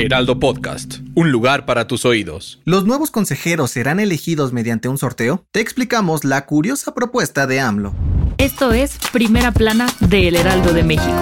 Heraldo Podcast, un lugar para tus oídos. ¿Los nuevos consejeros serán elegidos mediante un sorteo? Te explicamos la curiosa propuesta de AMLO. Esto es Primera Plana de El Heraldo de México.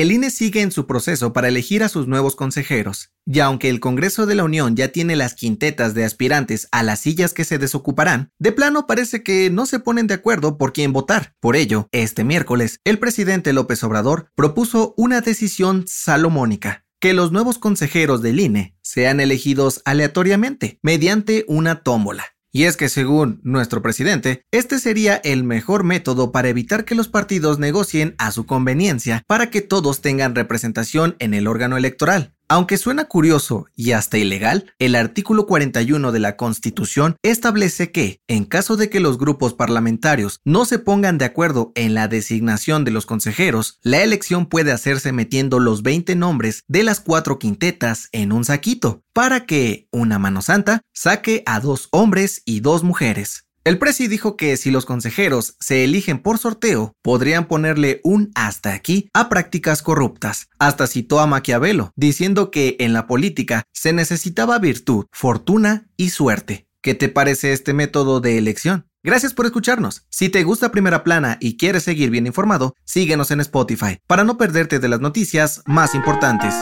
El INE sigue en su proceso para elegir a sus nuevos consejeros, y aunque el Congreso de la Unión ya tiene las quintetas de aspirantes a las sillas que se desocuparán, de plano parece que no se ponen de acuerdo por quién votar. Por ello, este miércoles, el presidente López Obrador propuso una decisión salomónica, que los nuevos consejeros del INE sean elegidos aleatoriamente, mediante una tómbola. Y es que según nuestro presidente, este sería el mejor método para evitar que los partidos negocien a su conveniencia para que todos tengan representación en el órgano electoral. Aunque suena curioso y hasta ilegal, el artículo 41 de la Constitución establece que, en caso de que los grupos parlamentarios no se pongan de acuerdo en la designación de los consejeros, la elección puede hacerse metiendo los 20 nombres de las cuatro quintetas en un saquito, para que una mano santa saque a dos hombres y dos mujeres. El presi dijo que si los consejeros se eligen por sorteo, podrían ponerle un hasta aquí a prácticas corruptas. Hasta citó a Maquiavelo, diciendo que en la política se necesitaba virtud, fortuna y suerte. ¿Qué te parece este método de elección? Gracias por escucharnos. Si te gusta Primera Plana y quieres seguir bien informado, síguenos en Spotify para no perderte de las noticias más importantes.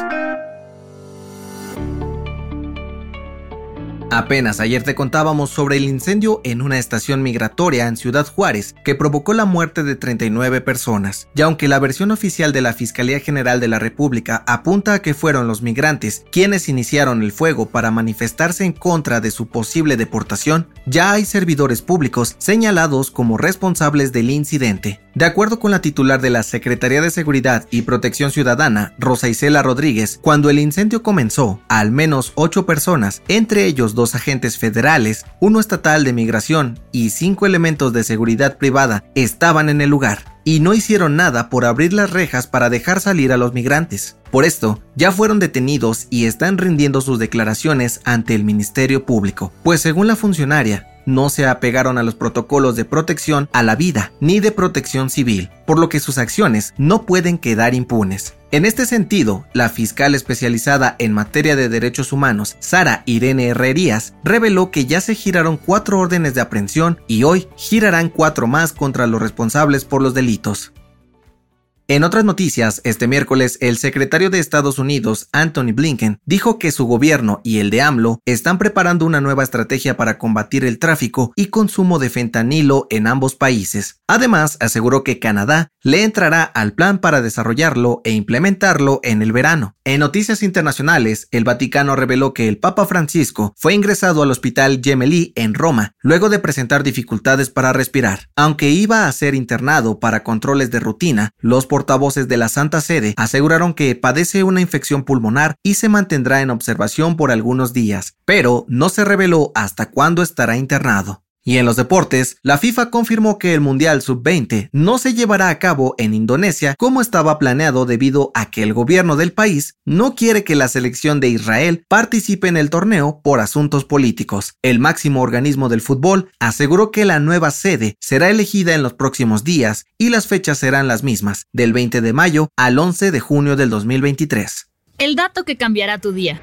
Apenas ayer te contábamos sobre el incendio en una estación migratoria en Ciudad Juárez que provocó la muerte de 39 personas. Y aunque la versión oficial de la Fiscalía General de la República apunta a que fueron los migrantes quienes iniciaron el fuego para manifestarse en contra de su posible deportación, ya hay servidores públicos señalados como responsables del incidente. De acuerdo con la titular de la Secretaría de Seguridad y Protección Ciudadana, Rosa Isela Rodríguez, cuando el incendio comenzó, al menos ocho personas, entre ellos dos agentes federales, uno estatal de migración y cinco elementos de seguridad privada, estaban en el lugar y no hicieron nada por abrir las rejas para dejar salir a los migrantes. Por esto, ya fueron detenidos y están rindiendo sus declaraciones ante el Ministerio Público, pues según la funcionaria, no se apegaron a los protocolos de protección a la vida ni de protección civil, por lo que sus acciones no pueden quedar impunes. En este sentido, la fiscal especializada en materia de derechos humanos, Sara Irene Herrerías, reveló que ya se giraron cuatro órdenes de aprehensión y hoy girarán cuatro más contra los responsables por los delitos. En otras noticias, este miércoles el secretario de Estados Unidos, Anthony Blinken, dijo que su gobierno y el de AMLO están preparando una nueva estrategia para combatir el tráfico y consumo de fentanilo en ambos países. Además, aseguró que Canadá le entrará al plan para desarrollarlo e implementarlo en el verano. En noticias internacionales, el Vaticano reveló que el Papa Francisco fue ingresado al hospital Gemelli en Roma luego de presentar dificultades para respirar. Aunque iba a ser internado para controles de rutina, los portavoces de la Santa Sede aseguraron que padece una infección pulmonar y se mantendrá en observación por algunos días, pero no se reveló hasta cuándo estará internado. Y en los deportes, la FIFA confirmó que el Mundial Sub-20 no se llevará a cabo en Indonesia como estaba planeado debido a que el gobierno del país no quiere que la selección de Israel participe en el torneo por asuntos políticos. El máximo organismo del fútbol aseguró que la nueva sede será elegida en los próximos días y las fechas serán las mismas, del 20 de mayo al 11 de junio del 2023. El dato que cambiará tu día.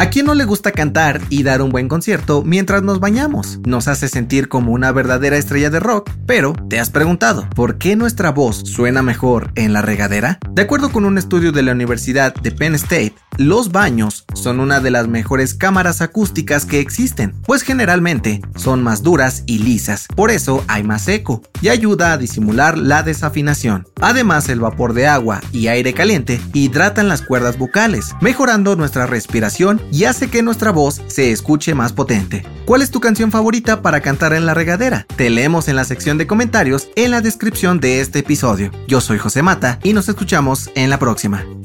¿A quién no le gusta cantar y dar un buen concierto mientras nos bañamos? Nos hace sentir como una verdadera estrella de rock, pero ¿te has preguntado por qué nuestra voz suena mejor en la regadera? De acuerdo con un estudio de la Universidad de Penn State, Los baños son una de las mejores cámaras acústicas que existen, pues generalmente son más duras y lisas, por eso hay más eco y ayuda a disimular la desafinación. Además, el vapor de agua y aire caliente hidratan las cuerdas vocales, mejorando nuestra respiración y hace que nuestra voz se escuche más potente. ¿Cuál es tu canción favorita para cantar en la regadera? Te leemos en la sección de comentarios en la descripción de este episodio. Yo soy José Mata y nos escuchamos en la próxima.